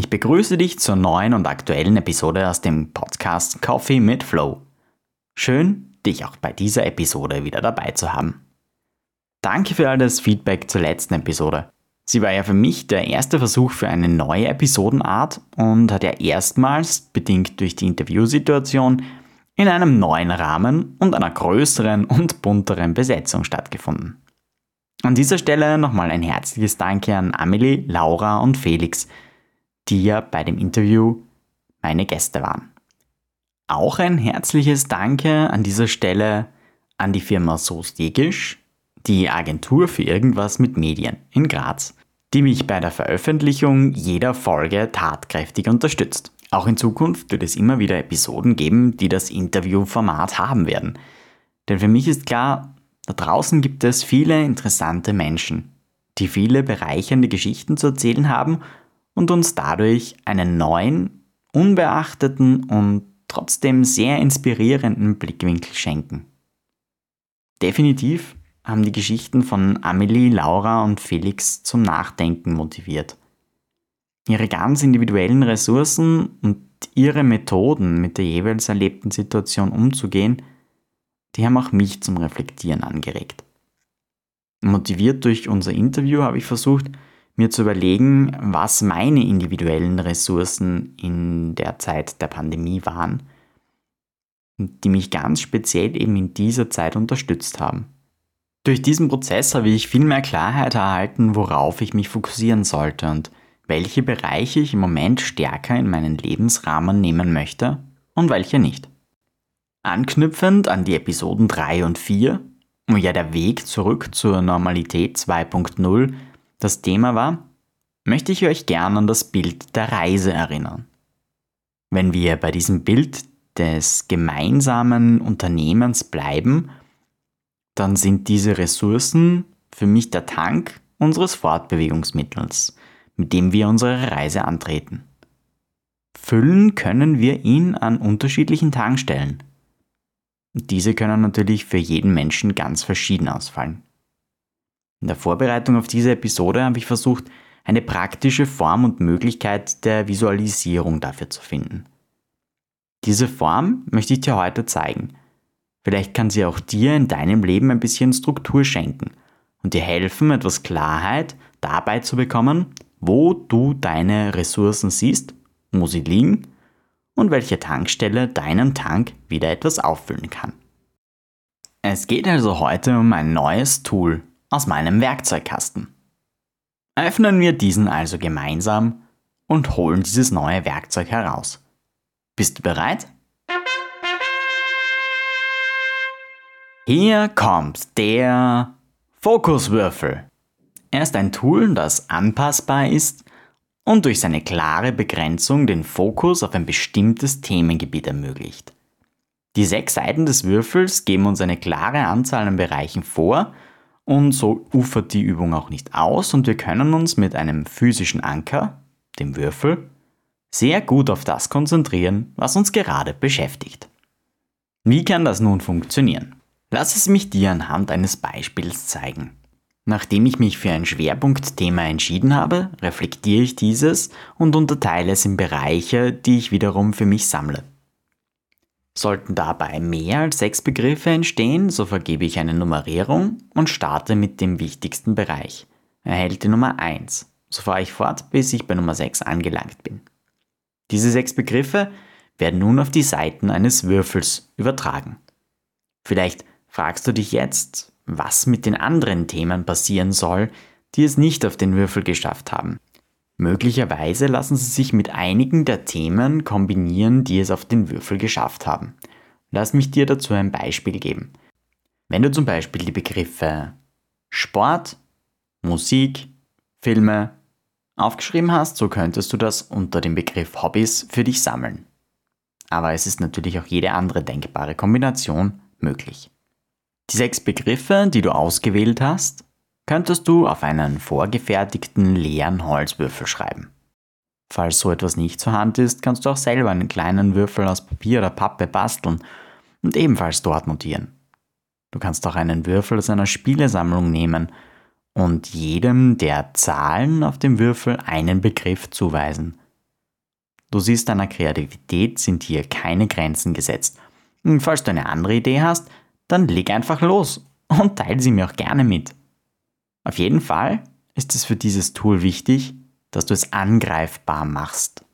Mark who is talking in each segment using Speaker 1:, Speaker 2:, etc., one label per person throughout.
Speaker 1: Ich begrüße dich zur neuen und aktuellen Episode aus dem Podcast Coffee mit Flow. Schön, dich auch bei dieser Episode wieder dabei zu haben. Danke für all das Feedback zur letzten Episode. Sie war ja für mich der erste Versuch für eine neue Episodenart und hat ja erstmals, bedingt durch die Interviewsituation, in einem neuen Rahmen und einer größeren und bunteren Besetzung stattgefunden. An dieser Stelle nochmal ein herzliches Danke an Amelie, Laura und Felix, die ja bei dem Interview meine Gäste waren. Auch ein herzliches Danke an dieser Stelle an die Firma Sostegisch, die Agentur für irgendwas mit Medien in Graz, die mich bei der Veröffentlichung jeder Folge tatkräftig unterstützt. Auch in Zukunft wird es immer wieder Episoden geben, die das Interviewformat haben werden. Denn für mich ist klar, da draußen gibt es viele interessante Menschen, die viele bereichernde Geschichten zu erzählen haben und uns dadurch einen neuen, unbeachteten und trotzdem sehr inspirierenden Blickwinkel schenken. Definitiv haben die Geschichten von Amelie, Laura und Felix zum Nachdenken motiviert. Ihre ganz individuellen Ressourcen und ihre Methoden, mit der jeweils erlebten Situation umzugehen, die haben auch mich zum Reflektieren angeregt. Motiviert durch unser Interview habe ich versucht, mir zu überlegen, was meine individuellen Ressourcen in der Zeit der Pandemie waren, die mich ganz speziell eben in dieser Zeit unterstützt haben. Durch diesen Prozess habe ich viel mehr Klarheit erhalten, worauf ich mich fokussieren sollte und welche Bereiche ich im Moment stärker in meinen Lebensrahmen nehmen möchte und welche nicht. Anknüpfend an die Episoden 3 und 4, wo ja der Weg zurück zur Normalität 2.0 das Thema war, möchte ich euch gern an das Bild der Reise erinnern. Wenn wir bei diesem Bild des gemeinsamen Unternehmens bleiben, dann sind diese Ressourcen für mich der Tank unseres Fortbewegungsmittels, mit dem wir unsere Reise antreten. Füllen können wir ihn an unterschiedlichen Tankstellen. Diese können natürlich für jeden Menschen ganz verschieden ausfallen. In der Vorbereitung auf diese Episode habe ich versucht, eine praktische Form und Möglichkeit der Visualisierung dafür zu finden. Diese Form möchte ich dir heute zeigen. Vielleicht kann sie auch dir in deinem Leben ein bisschen Struktur schenken und dir helfen, etwas Klarheit dabei zu bekommen, wo du deine Ressourcen siehst, wo sie liegen und welche Tankstelle deinen Tank wieder etwas auffüllen kann. Es geht also heute um ein neues Tool, aus meinem Werkzeugkasten. Öffnen wir diesen also gemeinsam und holen dieses neue Werkzeug heraus. Bist du bereit? Hier kommt der Fokuswürfel. Er ist ein Tool, das anpassbar ist und durch seine klare Begrenzung den Fokus auf ein bestimmtes Themengebiet ermöglicht. Die sechs Seiten des Würfels geben uns eine klare Anzahl an Bereichen vor und so ufert die Übung auch nicht aus und wir können uns mit einem physischen Anker, dem Würfel, sehr gut auf das konzentrieren, was uns gerade beschäftigt. Wie kann das nun funktionieren? Lass es mich dir anhand eines Beispiels zeigen. Nachdem ich mich für ein Schwerpunktthema entschieden habe, reflektiere ich dieses und unterteile es in Bereiche, die ich wiederum für mich sammle. Sollten dabei mehr als sechs Begriffe entstehen, so vergebe ich eine Nummerierung und starte mit dem wichtigsten Bereich. Erhält die Nummer 1. So fahre ich fort, bis ich bei Nummer 6 angelangt bin. Diese sechs Begriffe werden nun auf die Seiten eines Würfels übertragen. Vielleicht fragst du dich jetzt, was mit den anderen Themen passieren soll, die es nicht auf den Würfel geschafft haben. Möglicherweise lassen sie sich mit einigen der Themen kombinieren, die es auf den Würfel geschafft haben. Lass mich dir dazu ein Beispiel geben. Wenn du zum Beispiel die Begriffe Sport, Musik, Filme, aufgeschrieben hast, so könntest du das unter dem Begriff Hobbys für dich sammeln. Aber es ist natürlich auch jede andere denkbare Kombination möglich. Die sechs Begriffe, die du ausgewählt hast, könntest du auf einen vorgefertigten leeren Holzwürfel schreiben. Falls so etwas nicht zur Hand ist, kannst du auch selber einen kleinen Würfel aus Papier oder Pappe basteln und ebenfalls dort notieren. Du kannst auch einen Würfel aus einer Spielesammlung nehmen und jedem der Zahlen auf dem Würfel einen Begriff zuweisen. Du siehst, deiner Kreativität sind hier keine Grenzen gesetzt. Und falls du eine andere Idee hast, dann leg einfach los und teile sie mir auch gerne mit. Auf jeden Fall ist es für dieses Tool wichtig, dass du es angreifbar machst.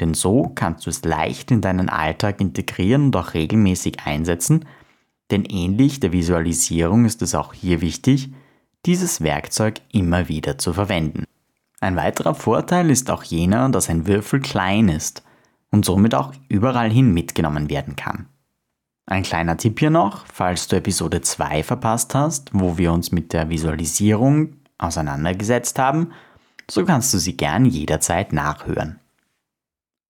Speaker 1: Denn so kannst du es leicht in deinen Alltag integrieren und auch regelmäßig einsetzen, denn ähnlich der Visualisierung ist es auch hier wichtig, dieses Werkzeug immer wieder zu verwenden. Ein weiterer Vorteil ist auch jener, dass ein Würfel klein ist und somit auch überall hin mitgenommen werden kann. Ein kleiner Tipp hier noch, falls du Episode 2 verpasst hast, wo wir uns mit der Visualisierung auseinandergesetzt haben, so kannst du sie gern jederzeit nachhören.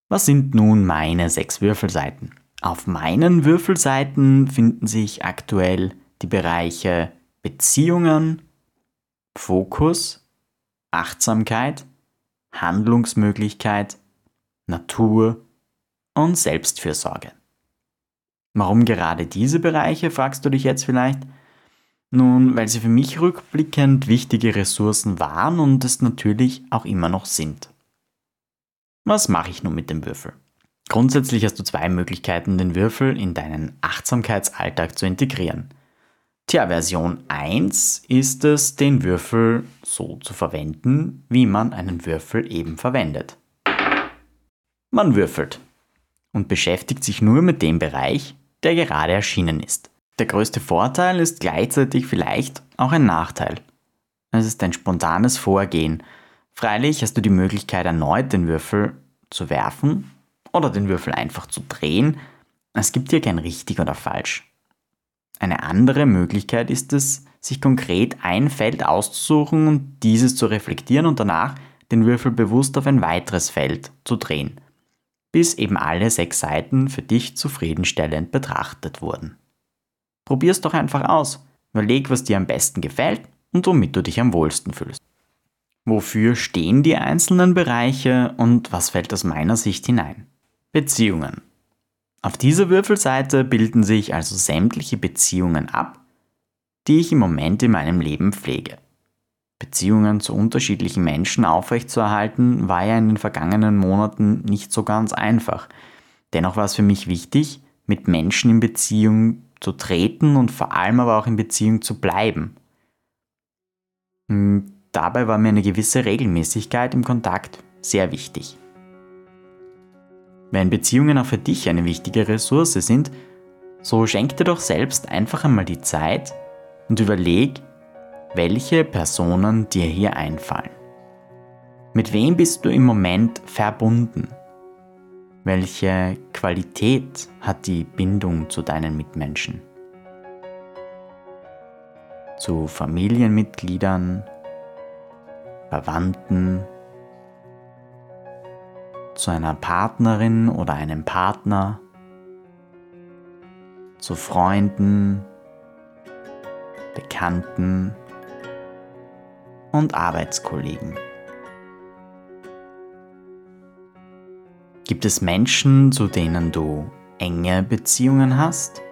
Speaker 1: Was sind nun meine sechs Würfelseiten? Auf meinen Würfelseiten finden sich aktuell die Bereiche Beziehungen, Fokus, Achtsamkeit, Handlungsmöglichkeit, Natur und Selbstfürsorge. Warum gerade diese Bereiche, fragst du dich jetzt vielleicht? Nun, weil sie für mich rückblickend wichtige Ressourcen waren und es natürlich auch immer noch sind. Was mache ich nun mit dem Würfel? Grundsätzlich hast du zwei Möglichkeiten, den Würfel in deinen Achtsamkeitsalltag zu integrieren. Tja, Version 1 ist es, den Würfel so zu verwenden, wie man einen Würfel eben verwendet. Man würfelt und beschäftigt sich nur mit dem Bereich, der gerade erschienen ist. Der größte Vorteil ist gleichzeitig vielleicht auch ein Nachteil. Es ist ein spontanes Vorgehen. Freilich hast du die Möglichkeit erneut den Würfel zu werfen oder den Würfel einfach zu drehen. Es gibt hier kein richtig oder falsch. Eine andere Möglichkeit ist es, sich konkret ein Feld auszusuchen und dieses zu reflektieren und danach den Würfel bewusst auf ein weiteres Feld zu drehen bis eben alle sechs Seiten für dich zufriedenstellend betrachtet wurden. Probier's doch einfach aus. Überleg, was dir am besten gefällt und womit du dich am wohlsten fühlst. Wofür stehen die einzelnen Bereiche und was fällt aus meiner Sicht hinein? Beziehungen. Auf dieser Würfelseite bilden sich also sämtliche Beziehungen ab, die ich im Moment in meinem Leben pflege. Beziehungen zu unterschiedlichen Menschen aufrechtzuerhalten, war ja in den vergangenen Monaten nicht so ganz einfach. Dennoch war es für mich wichtig, mit Menschen in Beziehung zu treten und vor allem aber auch in Beziehung zu bleiben. Hm, dabei war mir eine gewisse Regelmäßigkeit im Kontakt sehr wichtig. Wenn Beziehungen auch für dich eine wichtige Ressource sind, so schenk dir doch selbst einfach einmal die Zeit und überleg, welche Personen dir hier einfallen. Mit wem bist du im Moment verbunden? Welche Qualität hat die Bindung zu deinen Mitmenschen? Zu Familienmitgliedern, Verwandten, zu einer Partnerin oder einem Partner, zu Freunden, Bekannten, und Arbeitskollegen. Gibt es Menschen, zu denen du enge Beziehungen hast?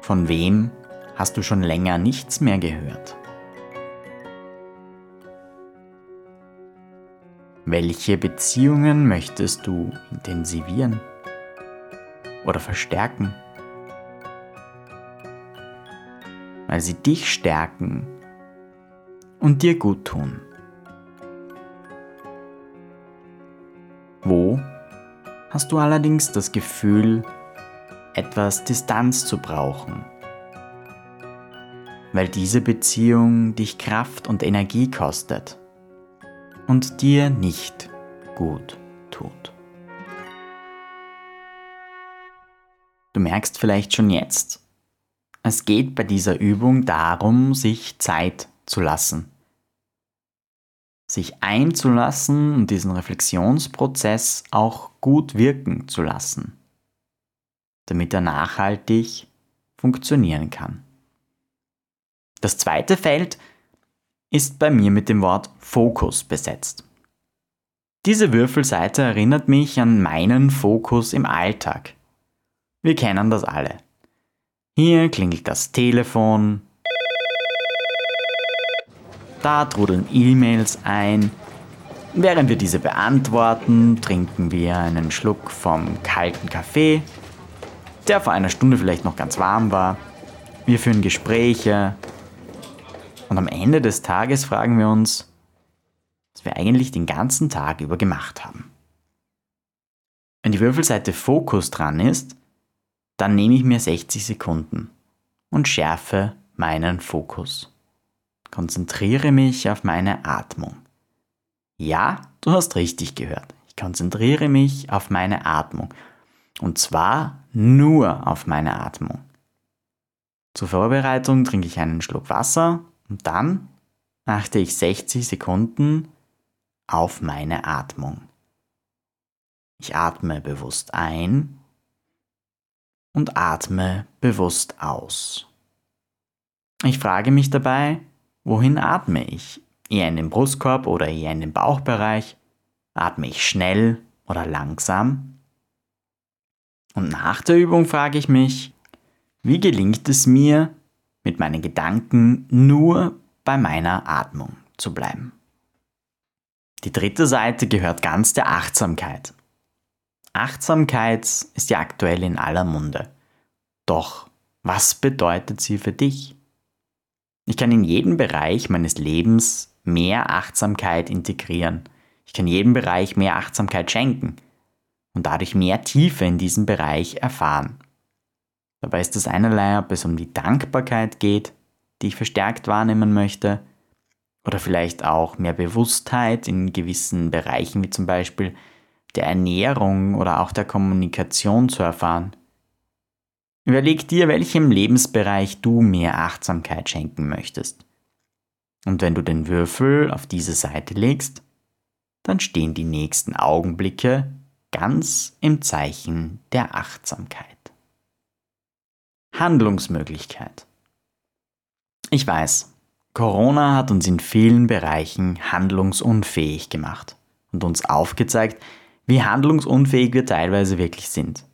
Speaker 1: Von wem hast du schon länger nichts mehr gehört? Welche Beziehungen möchtest du intensivieren oder verstärken? Weil sie dich stärken und dir gut tun. Wo hast du allerdings das Gefühl, etwas Distanz zu brauchen, weil diese Beziehung dich Kraft und Energie kostet und dir nicht gut tut. Du merkst vielleicht schon jetzt, es geht bei dieser Übung darum, sich Zeit zu lassen. Sich einzulassen und diesen Reflexionsprozess auch gut wirken zu lassen, damit er nachhaltig funktionieren kann. Das zweite Feld ist bei mir mit dem Wort Fokus besetzt. Diese Würfelseite erinnert mich an meinen Fokus im Alltag. Wir kennen das alle. Hier klingelt das Telefon, da trudeln E-Mails ein. Während wir diese beantworten, trinken wir einen Schluck vom kalten Kaffee, der vor einer Stunde vielleicht noch ganz warm war. Wir führen Gespräche. Und am Ende des Tages fragen wir uns, was wir eigentlich den ganzen Tag über gemacht haben. Wenn die Würfelseite Fokus dran ist, dann nehme ich mir 60 Sekunden und schärfe meinen Fokus. Konzentriere mich auf meine Atmung. Ja, du hast richtig gehört. Ich konzentriere mich auf meine Atmung. Und zwar nur auf meine Atmung. Zur Vorbereitung trinke ich einen Schluck Wasser und dann achte ich 60 Sekunden auf meine Atmung. Ich atme bewusst ein und atme bewusst aus. Ich frage mich dabei, Wohin atme ich? Eher in den Brustkorb oder eher in den Bauchbereich? Atme ich schnell oder langsam? Und nach der Übung frage ich mich, wie gelingt es mir, mit meinen Gedanken nur bei meiner Atmung zu bleiben? Die dritte Seite gehört ganz der Achtsamkeit. Achtsamkeit ist ja aktuell in aller Munde. Doch was bedeutet sie für dich? Ich kann in jeden Bereich meines Lebens mehr Achtsamkeit integrieren. Ich kann jedem Bereich mehr Achtsamkeit schenken und dadurch mehr Tiefe in diesem Bereich erfahren. Dabei ist das einerlei, ob es um die Dankbarkeit geht, die ich verstärkt wahrnehmen möchte, oder vielleicht auch mehr Bewusstheit in gewissen Bereichen wie zum Beispiel der Ernährung oder auch der Kommunikation zu erfahren. Überleg dir, welchem Lebensbereich du mehr Achtsamkeit schenken möchtest. Und wenn du den Würfel auf diese Seite legst, dann stehen die nächsten Augenblicke ganz im Zeichen der Achtsamkeit. Handlungsmöglichkeit. Ich weiß, Corona hat uns in vielen Bereichen handlungsunfähig gemacht und uns aufgezeigt, wie handlungsunfähig wir teilweise wirklich sind.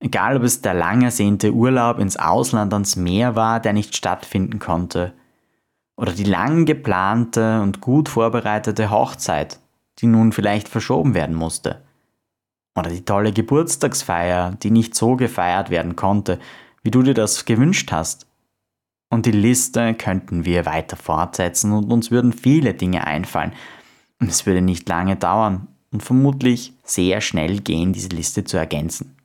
Speaker 1: Egal ob es der lang ersehnte Urlaub ins Ausland ans Meer war, der nicht stattfinden konnte, oder die lang geplante und gut vorbereitete Hochzeit, die nun vielleicht verschoben werden musste, oder die tolle Geburtstagsfeier, die nicht so gefeiert werden konnte, wie du dir das gewünscht hast. Und die Liste könnten wir weiter fortsetzen und uns würden viele Dinge einfallen. Und es würde nicht lange dauern und vermutlich sehr schnell gehen, diese Liste zu ergänzen.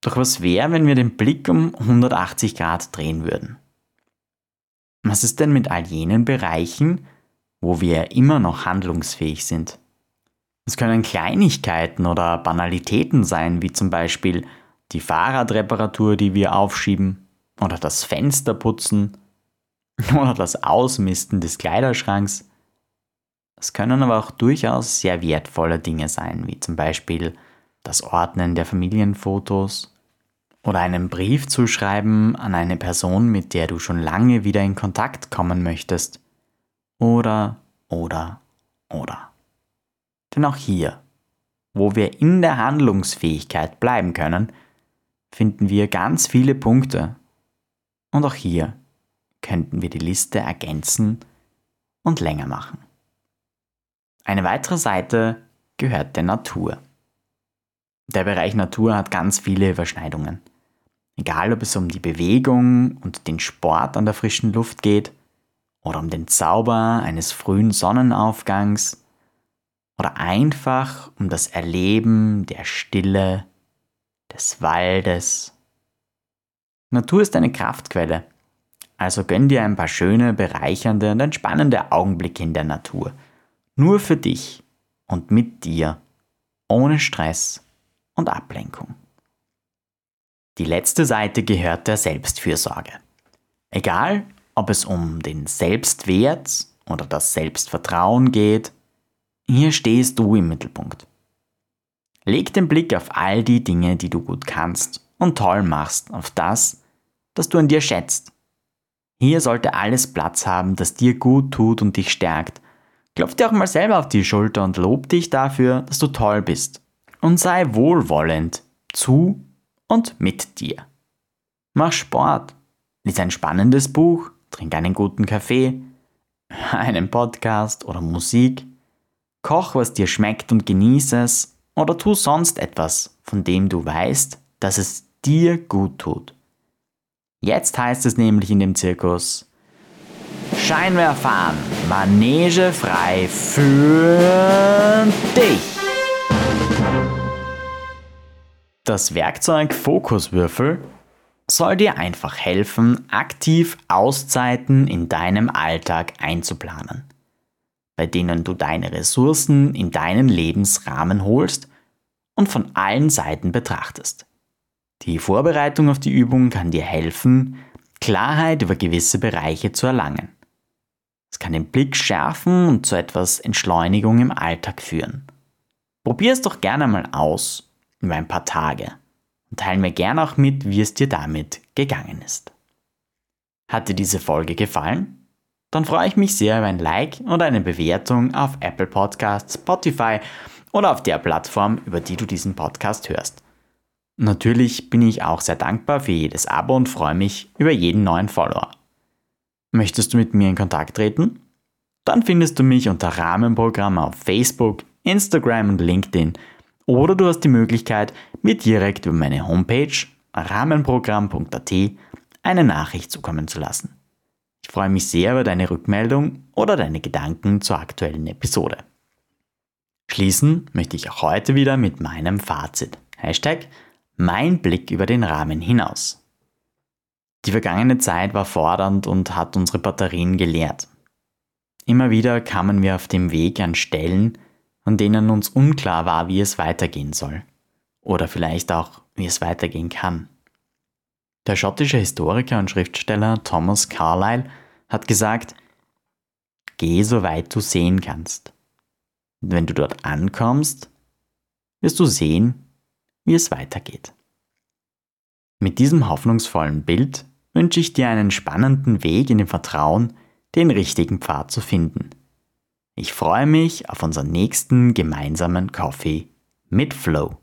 Speaker 1: Doch was wäre, wenn wir den Blick um 180 Grad drehen würden? Was ist denn mit all jenen Bereichen, wo wir immer noch handlungsfähig sind? Es können Kleinigkeiten oder Banalitäten sein, wie zum Beispiel die Fahrradreparatur, die wir aufschieben, oder das Fensterputzen, oder das Ausmisten des Kleiderschranks. Es können aber auch durchaus sehr wertvolle Dinge sein, wie zum Beispiel das Ordnen der Familienfotos oder einen Brief zu schreiben an eine Person, mit der du schon lange wieder in Kontakt kommen möchtest. Oder, oder, oder. Denn auch hier, wo wir in der Handlungsfähigkeit bleiben können, finden wir ganz viele Punkte. Und auch hier könnten wir die Liste ergänzen und länger machen. Eine weitere Seite gehört der Natur. Der Bereich Natur hat ganz viele Überschneidungen. Egal ob es um die Bewegung und den Sport an der frischen Luft geht oder um den Zauber eines frühen Sonnenaufgangs oder einfach um das Erleben der Stille, des Waldes. Natur ist eine Kraftquelle, also gönn dir ein paar schöne, bereichernde und entspannende Augenblicke in der Natur. Nur für dich und mit dir, ohne Stress und Ablenkung. Die letzte Seite gehört der Selbstfürsorge. Egal, ob es um den Selbstwert oder das Selbstvertrauen geht, hier stehst du im Mittelpunkt. Leg den Blick auf all die Dinge, die du gut kannst und toll machst, auf das, das du an dir schätzt. Hier sollte alles Platz haben, das dir gut tut und dich stärkt. Klopf dir auch mal selber auf die Schulter und lob dich dafür, dass du toll bist. Und sei wohlwollend zu und mit dir. Mach Sport, lies ein spannendes Buch, trink einen guten Kaffee, einen Podcast oder Musik, koch, was dir schmeckt und genieße es oder tu sonst etwas, von dem du weißt, dass es dir gut tut. Jetzt heißt es nämlich in dem Zirkus Scheinwerfer an, Manege frei für dich. Das Werkzeug Fokuswürfel soll dir einfach helfen, aktiv Auszeiten in deinem Alltag einzuplanen, bei denen du deine Ressourcen in deinen Lebensrahmen holst und von allen Seiten betrachtest. Die Vorbereitung auf die Übung kann dir helfen, Klarheit über gewisse Bereiche zu erlangen. Es kann den Blick schärfen und zu etwas Entschleunigung im Alltag führen. Probier es doch gerne mal aus über ein paar Tage und teile mir gerne auch mit, wie es dir damit gegangen ist. Hat dir diese Folge gefallen? Dann freue ich mich sehr über ein Like oder eine Bewertung auf Apple Podcasts, Spotify oder auf der Plattform, über die du diesen Podcast hörst. Natürlich bin ich auch sehr dankbar für jedes Abo und freue mich über jeden neuen Follower. Möchtest du mit mir in Kontakt treten? Dann findest du mich unter Rahmenprogramm auf Facebook, Instagram und LinkedIn oder du hast die Möglichkeit, mir direkt über meine Homepage rahmenprogramm.at eine Nachricht zukommen zu lassen. Ich freue mich sehr über deine Rückmeldung oder deine Gedanken zur aktuellen Episode. Schließen möchte ich auch heute wieder mit meinem Fazit. Hashtag mein Blick über den Rahmen hinaus. Die vergangene Zeit war fordernd und hat unsere Batterien geleert. Immer wieder kamen wir auf dem Weg an Stellen, an denen uns unklar war, wie es weitergehen soll. Oder vielleicht auch, wie es weitergehen kann. Der schottische Historiker und Schriftsteller Thomas Carlyle hat gesagt, Geh so weit du sehen kannst. Und wenn du dort ankommst, wirst du sehen, wie es weitergeht. Mit diesem hoffnungsvollen Bild wünsche ich dir einen spannenden Weg in dem Vertrauen, den richtigen Pfad zu finden. Ich freue mich auf unseren nächsten gemeinsamen Coffee mit Flow.